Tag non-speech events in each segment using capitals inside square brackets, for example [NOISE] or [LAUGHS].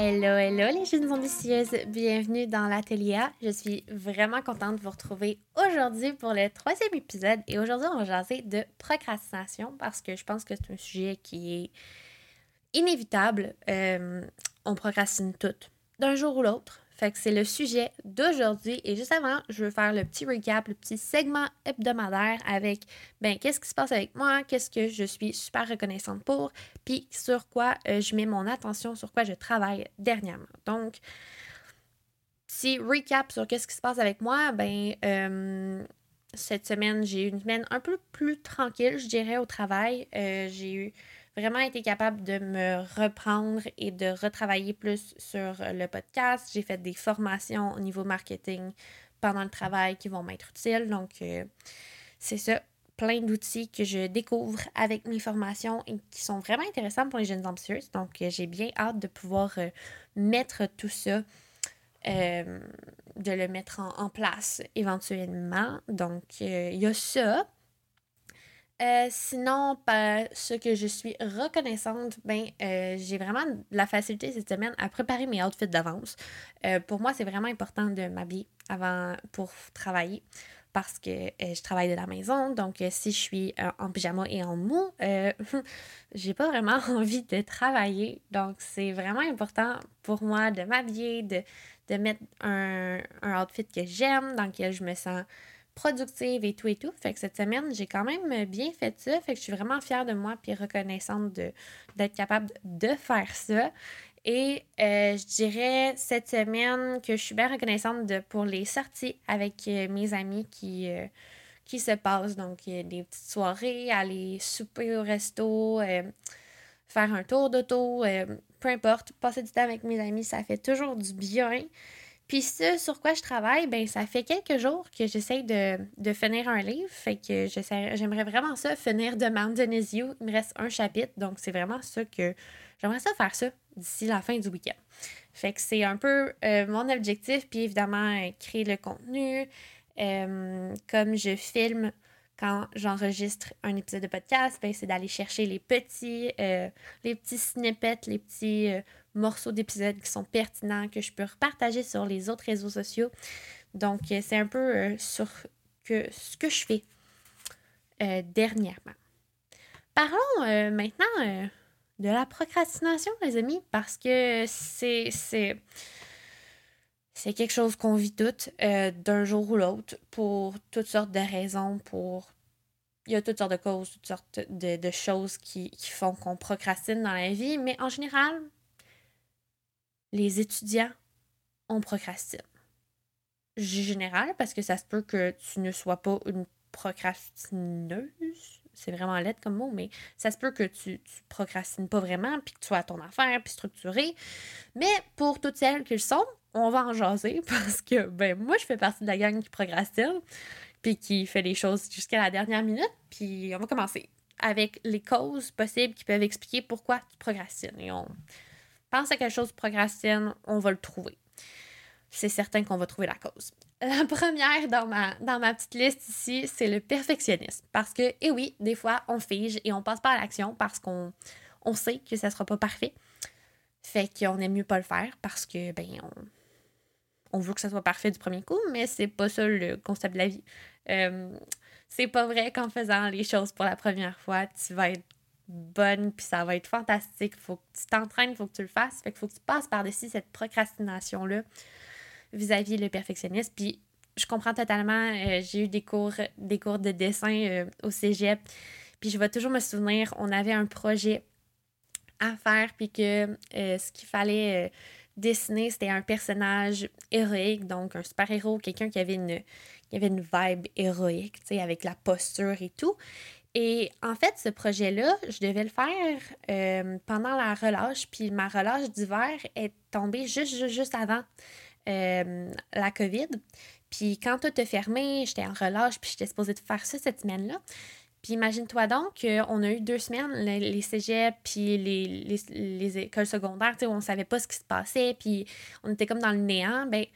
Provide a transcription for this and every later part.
Hello, hello les jeunes ambitieuses, bienvenue dans l'atelier. Je suis vraiment contente de vous retrouver aujourd'hui pour le troisième épisode et aujourd'hui on va jaser de procrastination parce que je pense que c'est un sujet qui est inévitable. Euh, on procrastine toutes, d'un jour ou l'autre. Fait c'est le sujet d'aujourd'hui. Et juste avant, je veux faire le petit recap, le petit segment hebdomadaire avec ben qu'est-ce qui se passe avec moi, qu'est-ce que je suis super reconnaissante pour, puis sur quoi euh, je mets mon attention, sur quoi je travaille dernièrement. Donc, petit recap sur qu'est-ce qui se passe avec moi, ben euh, cette semaine, j'ai eu une semaine un peu plus tranquille, je dirais, au travail. Euh, j'ai eu vraiment été capable de me reprendre et de retravailler plus sur le podcast. J'ai fait des formations au niveau marketing pendant le travail qui vont m'être utiles. Donc, euh, c'est ça, plein d'outils que je découvre avec mes formations et qui sont vraiment intéressants pour les jeunes ambitieuses. Donc, euh, j'ai bien hâte de pouvoir euh, mettre tout ça. de le mettre en, en place éventuellement. Donc, il y a ça. Euh, sinon, ce que je suis reconnaissante, ben, euh, j'ai vraiment la facilité cette semaine à préparer mes outfits d'avance. Euh, pour moi, c'est vraiment important de m'habiller avant pour travailler parce que je travaille de la maison. Donc, si je suis en pyjama et en mou, [LAUGHS] j'ai pas vraiment [LAUGHS] envie de travailler. Donc, c'est vraiment important pour moi de m'habiller, de, de mettre un, un outfit que j'aime, dans lequel je me sens productive et tout et tout. Fait que cette semaine, j'ai quand même bien fait ça. Fait que je suis vraiment fière de moi puis reconnaissante d'être capable de faire ça. Et euh, je dirais cette semaine que je suis bien reconnaissante de, pour les sorties avec euh, mes amis qui, euh, qui se passent. Donc, des petites soirées, aller souper au resto, faire un tour d'auto, peu importe. Passer du temps avec mes amis, ça fait toujours du bien. Puis ce sur quoi je travaille, ben ça fait quelques jours que j'essaie de, finir un livre. Fait que j'aimerais vraiment ça, finir de Mountain Il me reste un chapitre, donc c'est vraiment ça que j'aimerais ça faire ça d'ici la fin du week-end. Fait que c'est un peu euh, mon objectif, puis évidemment, euh, créer le contenu. Euh, comme je filme quand j'enregistre un épisode de podcast, ben, c'est d'aller chercher les petits, les petits snippets, les petits morceaux d'épisodes qui sont pertinents, que je peux repartager sur les autres réseaux sociaux. Donc, euh, c'est un peu euh, sur que, ce que je fais euh, dernièrement. Parlons maintenant de la procrastination, les amis, parce que c'est, c'est, c'est quelque chose qu'on vit toutes d'un jour ou l'autre pour toutes sortes de raisons, pour il y a toutes sortes de causes, toutes sortes de, de choses qui, qui font qu'on procrastine dans la vie, mais en général, les étudiants, on procrastine. Général, parce que ça se peut que tu ne sois pas une procrastineuse. C'est vraiment laid comme mot, mais ça se peut que tu, tu procrastines pas vraiment, puis que tu sois à ton affaire, puis structuré. Mais pour toutes celles qui le sont, on va en jaser [LAUGHS] parce que, ben, moi, je fais partie de la gang qui procrastine, puis qui fait les choses jusqu'à la dernière minute. Puis on va commencer avec les causes possibles qui peuvent expliquer pourquoi tu procrastines. Pense à quelque chose procrastine, on va le trouver. C'est certain qu'on va trouver la cause. La [LAUGHS] première dans ma, dans ma petite liste ici, c'est le perfectionnisme. Parce que, eh oui, des fois, on fige et on passe pas à l'action parce qu'on on sait que ça sera pas parfait. Fait qu'on aime mieux pas le faire parce que, ben, on, on veut que ça soit parfait du premier coup, mais c'est pas ça le concept de la vie. Euh, c'est pas vrai qu'en faisant les choses pour la première fois, tu vas être bonne, puis ça va être fantastique. Faut que tu t'entraînes, faut que tu le fasses. Fait faut que tu passes par-dessus cette procrastination-là vis-à-vis le perfectionnisme. Puis je comprends totalement, euh, j'ai eu des cours, des cours de dessin euh, au cégep, puis je vais toujours me souvenir, on avait un projet à faire, puis que euh, ce qu'il fallait dessiner, c'était un personnage héroïque, donc un super-héros, quelqu'un qui avait une qui avait une vibe héroïque, tu sais, avec la posture et tout. Et en fait, ce projet-là, je devais le faire euh, pendant la relâche, puis ma relâche d'hiver est tombée juste, juste, avant euh, la COVID. Puis quand tout a fermé, j'étais en relâche, puis j'étais supposée de faire ça cette semaine-là. Puis imagine-toi donc qu'on a eu deux semaines, les, les cégeps, puis les, les, écoles secondaires, où on savait pas ce qui se passait, puis on était comme dans le néant. Ben,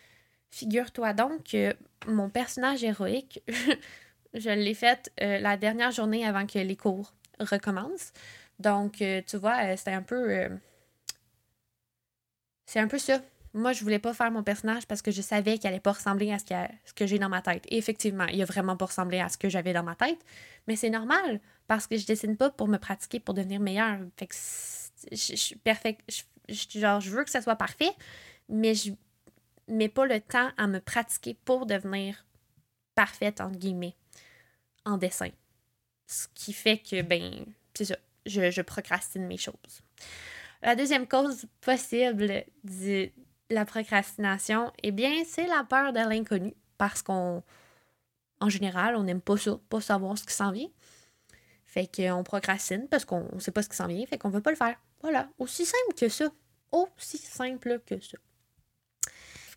figure-toi donc que mon personnage héroïque, [LAUGHS] Je l'ai faite euh, la dernière journée avant que les cours recommencent. Donc, euh, tu vois, euh, c'était un peu. c'est un peu ça. Moi, je voulais pas faire mon personnage parce que je savais qu'il allait pas ressembler à ce, ce que j'ai dans ma tête. Et effectivement, il a vraiment pas ressemblé à ce que j'avais dans ma tête. Mais c'est normal parce que je dessine pas pour me pratiquer, pour devenir meilleure. Fait que je, suis perfect. Je, genre, je veux que ça soit parfait, mais je mets pas le temps à me pratiquer pour devenir parfaite, entre guillemets, en dessin. Ce qui fait que, ben, c'est ça, je, procrastine mes choses. La deuxième cause possible de la procrastination, eh bien, c'est la peur de l'inconnu. Parce qu'on, en général, on n'aime pas pas savoir ce qui s'en vient. Fait qu'on procrastine parce qu'on ne sait pas ce qui s'en vient, fait qu'on ne veut pas le faire. Voilà, aussi simple que ça. Aussi simple que ça.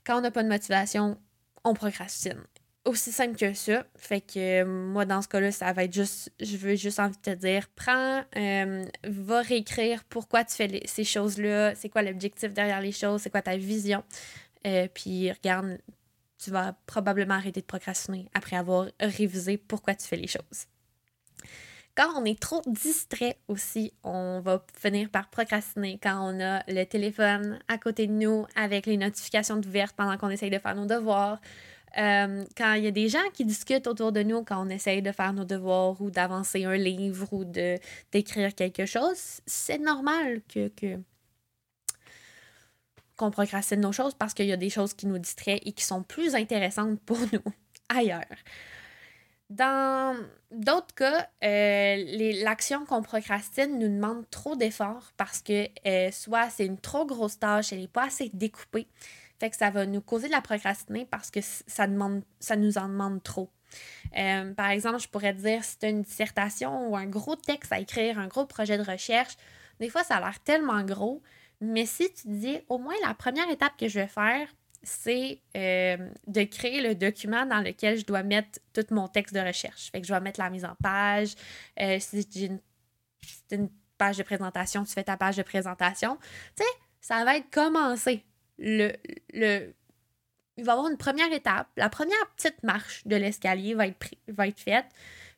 Quand on n'a pas de motivation, on procrastine aussi simple que ça. Fait que euh, moi, dans ce cas-là, ça va être juste, je veux juste envie de te dire, prends, euh, va réécrire pourquoi tu fais ces choses-là, c'est quoi l'objectif derrière les choses, c'est quoi ta vision. Euh, puis regarde, tu vas probablement arrêter de procrastiner après avoir révisé pourquoi tu fais les choses. Quand on est trop distrait aussi, on va finir par procrastiner quand on a le téléphone à côté de nous avec les notifications ouvertes pendant qu'on essaye de faire nos devoirs, euh, quand il y a des gens qui discutent autour de nous, quand on essaye de faire nos devoirs ou d'avancer un livre ou de, d'écrire quelque chose, c'est normal que, qu'on procrastine nos choses parce qu'il y a des choses qui nous distraient et qui sont plus intéressantes pour [LAUGHS] nous ailleurs. Dans d'autres cas, euh, l'action qu'on procrastine nous demande trop d'efforts parce que euh, soit c'est une trop grosse tâche, elle n'est pas assez découpée, fait que ça va nous causer de la procrastiner parce que ça, demande, ça nous en demande trop. Euh, par exemple, je pourrais te dire si tu as une dissertation ou un gros texte à écrire, un gros projet de recherche, des fois ça a l'air tellement gros, mais si tu dis au moins la première étape que je vais faire, c'est euh, de créer le document dans lequel je dois mettre tout mon texte de recherche. Fait que je vais mettre la mise en page. Euh, si j'ai une, une, page de présentation, tu fais ta page de présentation. Tu sais, ça va être commencé le, le, il va y avoir une première étape. La première petite marche de l'escalier va être, faite.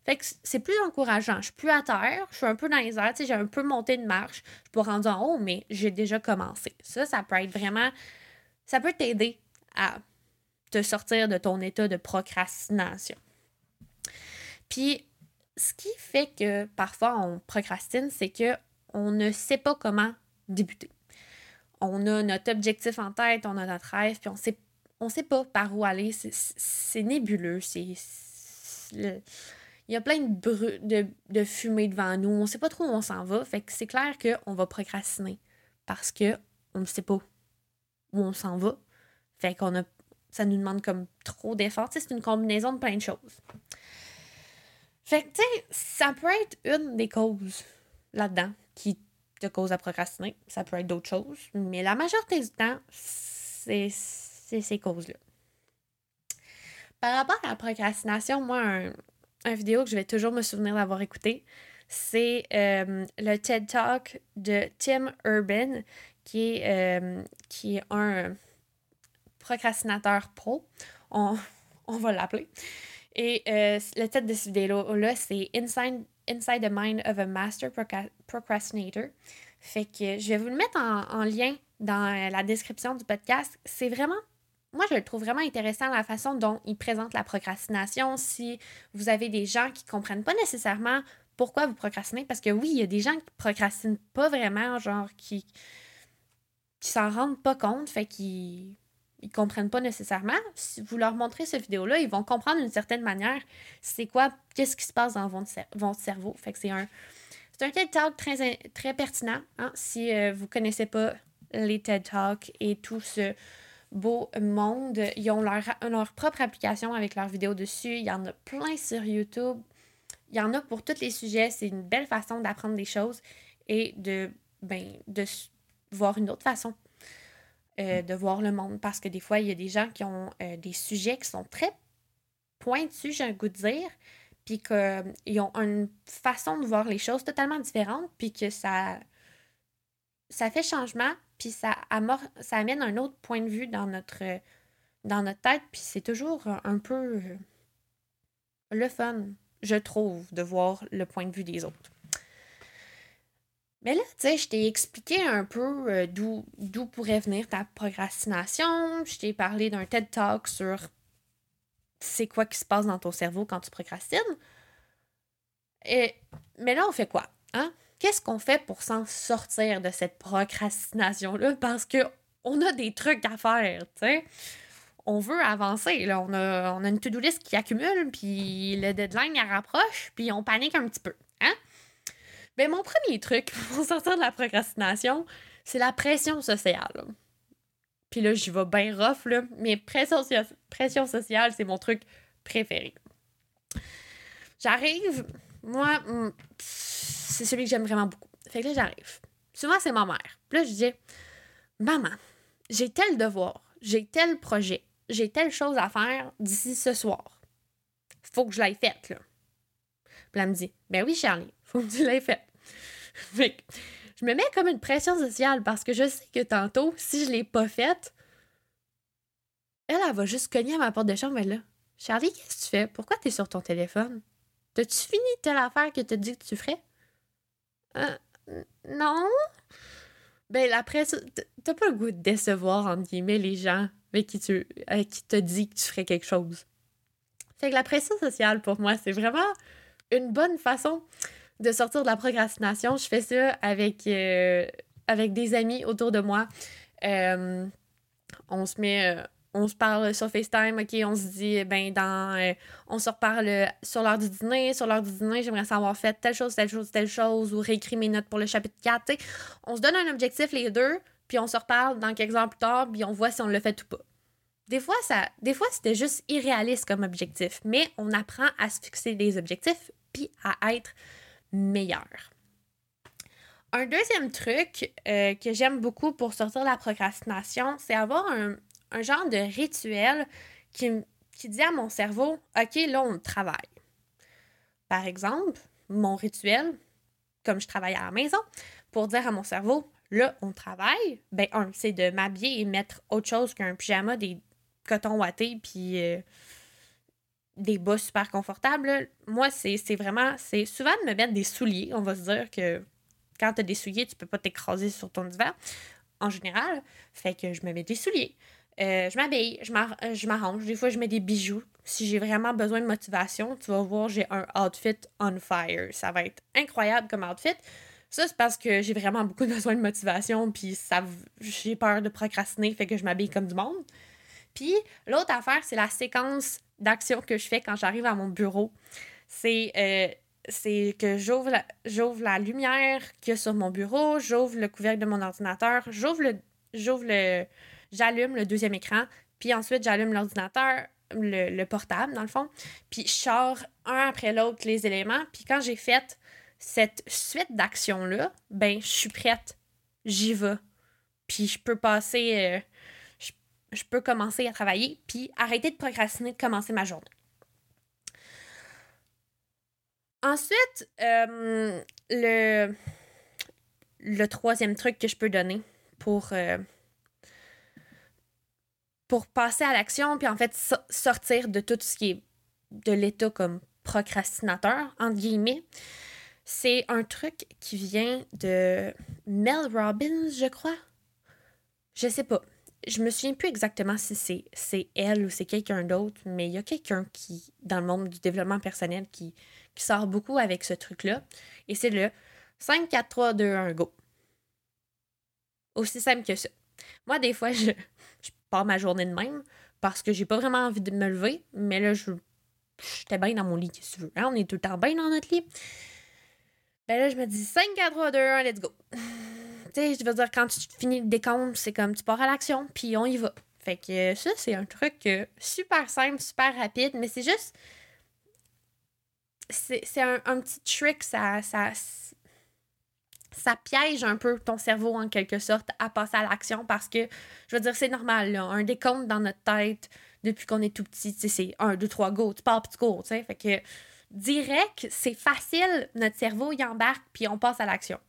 Fait que c'est plus encourageant. Je suis plus à terre, je suis un peu dans les airs, j'ai un peu monté une marche. Je suis pas rendue en haut, mais j'ai déjà commencé. Ça, ça peut être vraiment. Ça peut t'aider à te sortir de ton état de procrastination. Puis, ce qui fait que parfois on procrastine, c'est que on ne sait pas comment débuter on a notre objectif en tête, on a notre rêve, puis on sait, on sait pas par où aller. C'est nébuleux. C'est. Il y a plein de, de, de, fumée devant nous. On sait pas trop où on s'en va. Fait que c'est clair qu'on va procrastiner parce que on ne sait pas où on s'en va. Fait qu'on a. Ça nous demande comme trop d'efforts. C'est une combinaison de plein de choses. Fait que, ça peut être une des causes là-dedans qui de cause à procrastiner. Ça peut être d'autres choses, mais la majorité du temps, c'est ces causes-là. Par rapport à la procrastination, moi, un, vidéo que je vais toujours me souvenir d'avoir écouté, c'est euh, le TED Talk de Tim Urban, qui est, euh, qui est un procrastinateur pro. On, [LAUGHS] va l'appeler. Et euh, le titre de cette vidéo-là, c'est Inside Inside the Mind of a Master Procrastinator. Fait que je vais vous le mettre en, lien dans la description du podcast. C'est vraiment moi, je le trouve vraiment intéressant la façon dont il présente la procrastination. Si vous avez des gens qui ne comprennent pas nécessairement pourquoi vous procrastinez, parce que oui, il y a des gens qui procrastinent pas vraiment, genre qui, qui s'en rendent pas compte, fait qu'ils ils comprennent pas nécessairement. Si vous leur montrez cette vidéo-là, ils vont comprendre d'une certaine manière c'est quoi, qu'est-ce qui se passe dans votre, cerveau. Fait que c'est un, c'est un TED Talk très, très pertinent. Hein, si euh, vous connaissez pas les TED Talks et tout ce beau monde, ils ont leur, leur propre application avec leurs vidéos dessus. Il y en a plein sur YouTube. Il y en a pour tous les sujets. C'est une belle façon d'apprendre des choses et de, ben, de voir une autre façon euh, de voir le monde parce que des fois, il y a des gens qui ont euh, des sujets qui sont très pointus, j'ai un goût de dire, puis qu'ils ont une façon de voir les choses totalement différente, puis que ça, ça fait changement, puis ça, ça amène un autre point de vue dans notre, dans notre tête, puis c'est toujours un peu le fun, je trouve, de voir le point de vue des autres. Mais là, tu sais, je t'ai expliqué un peu euh, d'où, pourrait venir ta procrastination. Je t'ai parlé d'un TED Talk sur c'est quoi qui se passe dans ton cerveau quand tu procrastines. Et, mais là, on fait quoi? Hein? Qu'est-ce qu'on fait pour s'en sortir de cette procrastination-là? Parce que on a des trucs à faire, tu sais. On veut avancer, là. On a, on a une to-do list qui accumule, puis le deadline, il rapproche, puis on panique un petit peu, hein? Mais mon premier truc [LAUGHS] pour sortir de la procrastination, c'est la pression sociale. Puis là, j'y vais bien rough. Mais pression, pression sociale, c'est mon truc préféré. J'arrive, moi, hmm, c'est celui que j'aime vraiment beaucoup. Fait que là, j'arrive. Souvent, c'est ma mère. Puis là, je dis Maman, j'ai tel devoir, j'ai tel projet, j'ai telle chose à faire d'ici ce soir. Faut que je l'aille faite, là. Puis elle me dit Ben oui, Charlie, faut que tu l'aies faite. Fait je me mets comme une pression sociale parce que je sais que tantôt, si je l'ai pas faite, elle, va juste cogner à ma porte de chambre, là. Charlie, qu'est-ce que tu fais? Pourquoi tu es sur ton téléphone? T'as-tu fini telle affaire que t'as dit que tu ferais? Euh, non. Ben, après, t'as pas le goût de décevoir, entre guillemets, les gens avec qui tu t'as dit que tu ferais quelque chose. Fait que la pression sociale, pour moi, c'est vraiment une bonne façon de sortir de la procrastination. Je fais ça avec, euh, avec des amis autour de moi. Euh, on se met on se parle sur FaceTime, OK, on se dit, ben, dans. Euh, on se reparle sur l'heure du dîner. Sur l'heure du dîner, j'aimerais savoir fait telle chose, telle chose, telle chose, ou réécrire mes notes pour le chapitre 4. on se donne un objectif, les deux, puis on se reparle dans quelques heures plus tard, puis on voit si on le fait ou pas. Des fois, ça, des fois c'était juste irréaliste comme objectif, mais on apprend à se fixer des objectifs, puis à être Un deuxième truc euh, que j'aime beaucoup pour sortir de la procrastination, c'est avoir un, genre de rituel qui, qui dit à mon cerveau, OK, là, on travaille. Par exemple, mon rituel, comme je travaille à la maison, pour dire à mon cerveau, là, on travaille, ben, un, c'est de m'habiller et mettre autre chose qu'un pyjama, des cotons ouatés, puis euh, des bas super confortables. Moi, c'est vraiment, c'est souvent de me mettre des souliers. On va se dire que quand tu des souliers, tu peux pas t'écraser sur ton divan, en général. Fait que je me mets des souliers. Euh, je m'habille, euh, je m'arrange. Des fois, je mets des bijoux. Si j'ai vraiment besoin de motivation, tu vas voir, j'ai un outfit on fire. Ça va être incroyable comme outfit. Ça, c'est parce que j'ai vraiment beaucoup besoin de motivation, puis ça, j'ai peur de procrastiner, fait que je m'habille comme du monde. Puis l'autre affaire, c'est la séquence d'actions que je fais quand j'arrive à mon bureau. C'est euh, que j'ouvre la, lumière qu'il y a sur mon bureau, j'ouvre le couvercle de mon ordinateur, j'ouvre le, le, j'allume le deuxième écran, puis ensuite j'allume l'ordinateur, le, portable dans le fond, puis je sors un après l'autre les éléments, puis quand j'ai fait cette suite d'actions-là, ben je suis prête, j'y vais, puis je peux passer, euh, je, peux commencer à travailler, puis arrêter de procrastiner de commencer ma journée. Ensuite, euh, le, troisième truc que je peux donner pour euh, pour passer à l'action, puis en fait sortir de tout ce qui est de l'état comme procrastinateur, entre guillemets. C'est un truc qui vient de Mel Robbins, je crois. Je sais pas. Je me souviens plus exactement si c'est, elle ou c'est quelqu'un d'autre, mais il y a quelqu'un qui, dans le monde du développement personnel, qui, sort beaucoup avec ce truc-là. Et c'est le 5, 4, 3, 2, 1, go. Aussi simple que ça. Moi, des fois, [LAUGHS] je, pas ma journée de même parce que j'ai pas vraiment envie de me lever, mais là, je j'étais bien dans mon lit, si tu veux. Hein? On est tout le temps bien dans notre lit. Ben là, je me dis 5, 4, 3, 2, 1, let's go. Tu sais, je veux dire, quand tu finis le décompte, c'est comme tu pars à l'action, puis on y va. Fait que ça, c'est un truc euh, super simple, super rapide, mais c'est juste. C'est un, un, petit trick, ça, ça, ça piège un peu ton cerveau en quelque sorte à passer à l'action parce que, je veux dire, c'est normal, là, un décompte dans notre tête depuis qu'on est tout petit, c'est un, deux, trois, go, tu pars puis tu cours, tu sais. Fait que direct, c'est facile, notre cerveau y embarque puis on passe à l'action.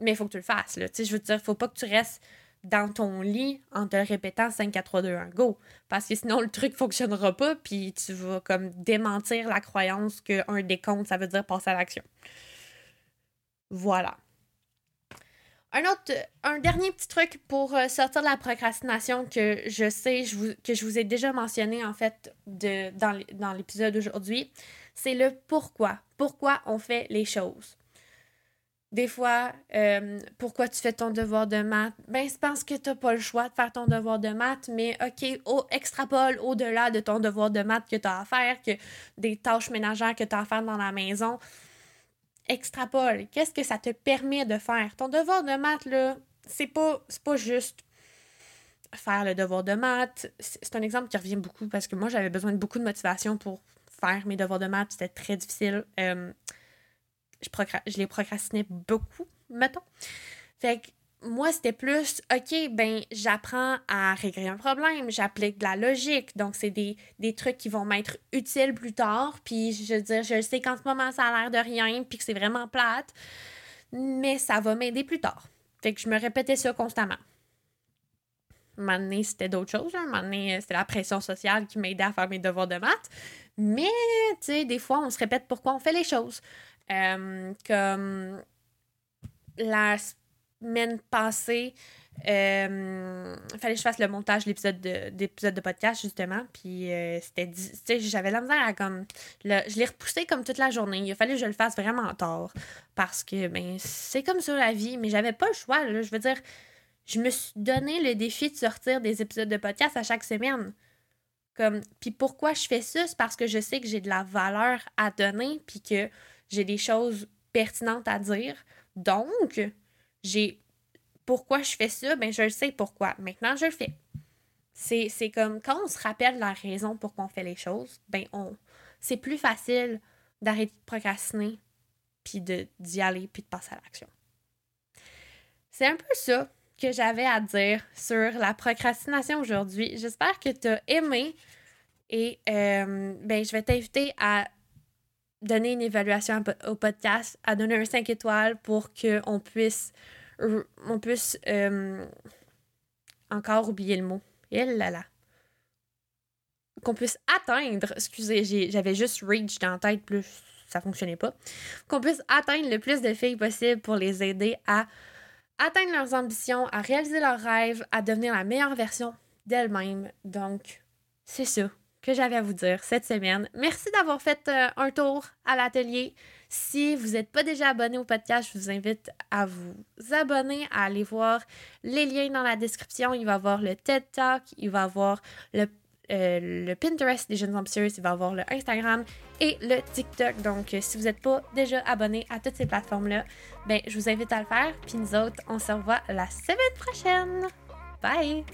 Mais il faut que tu le fasses, là. Je veux dire, faut pas que tu restes dans ton lit en te répétant 5, 4, 3, 2, 1, go. Parce que sinon, le truc fonctionnera pas, puis tu vas comme démentir la croyance qu'un décompte, ça veut dire passer à l'action. Voilà. Un autre, un dernier petit truc pour euh, sortir de la procrastination que je sais, je vous, que je vous ai déjà mentionné en fait de, dans l'épisode d'aujourd'hui, c'est le pourquoi. Pourquoi on fait les choses. Des fois, euh, pourquoi tu fais ton devoir de maths? Ben, c'est parce que tu n'as pas le choix de faire ton devoir de maths, mais OK, au, extrapole au-delà de ton devoir de maths que tu as à faire, que des tâches ménagères que tu as à faire dans la maison. Extrapole. Qu'est-ce que ça te permet de faire? Ton devoir de maths, là, c'est pas, pas juste faire le devoir de maths. C'est un exemple qui revient beaucoup parce que moi, j'avais besoin de beaucoup de motivation pour faire mes devoirs de maths. C'était très difficile. Euh, je, les procrastinais beaucoup, mettons. Fait que moi, c'était plus, OK, ben, j'apprends à régler un problème, j'applique de la logique. Donc, c'est des, trucs qui vont m'être utiles plus tard. Puis, je veux dire, je sais qu'en ce moment, ça a l'air de rien, puis que c'est vraiment plate, mais ça va m'aider plus tard. Fait que je me répétais ça constamment. Un c'était d'autres choses. Un moment c'était la pression sociale qui m'aidait à faire mes devoirs de maths. Mais, tu sais, des fois, on se répète pourquoi on fait les choses. Euh, comme la semaine passée, il euh, fallait que je fasse le montage de l'épisode de, de podcast, justement. Puis euh, c'était. Tu sais, j'avais la misère à comme. je l'ai repoussé comme toute la journée. Il a fallu que je le fasse vraiment tard. Parce que, ben, c'est comme ça la vie. Mais j'avais pas le choix, là. Je veux dire, je me suis donné le défi de sortir des épisodes de podcast à chaque semaine. Comme, puis pourquoi je fais ça? C'est parce que je sais que j'ai de la valeur à donner, puis que j'ai des choses pertinentes à dire. Donc, j'ai pourquoi je fais ça, ben je le sais pourquoi. Maintenant, je le fais. C'est comme quand on se rappelle la raison pour qu'on fait les choses, ben on c'est plus facile d'arrêter de procrastiner puis d'y aller puis de passer à l'action. C'est un peu ça que j'avais à dire sur la procrastination aujourd'hui. J'espère que tu as aimé et euh, ben, je vais t'inviter à donner une évaluation au podcast, à donner un 5 étoiles pour qu'on puisse, on puisse euh, encore oublier le mot. Et là là. Qu'on puisse atteindre, excusez, j'avais juste reach dans la tête, plus ça fonctionnait pas. Qu'on puisse atteindre le plus de filles possible pour les aider à atteindre leurs ambitions, à réaliser leurs rêves, à devenir la meilleure version d'elles-mêmes. Donc, c'est ça que j'avais à vous dire cette semaine. Merci d'avoir fait euh, un tour à l'atelier. Si vous n'êtes pas déjà abonné au podcast, je vous invite à vous abonner, à aller voir les liens dans la description. Il va y avoir le TED Talk, il va y avoir le, euh, le Pinterest des jeunes ambitieuses, il va y avoir le Instagram et le TikTok. Donc, euh, si vous n'êtes pas déjà abonné à toutes ces plateformes-là, ben, je vous invite à le faire. Puis nous autres, on se revoit la semaine prochaine. Bye!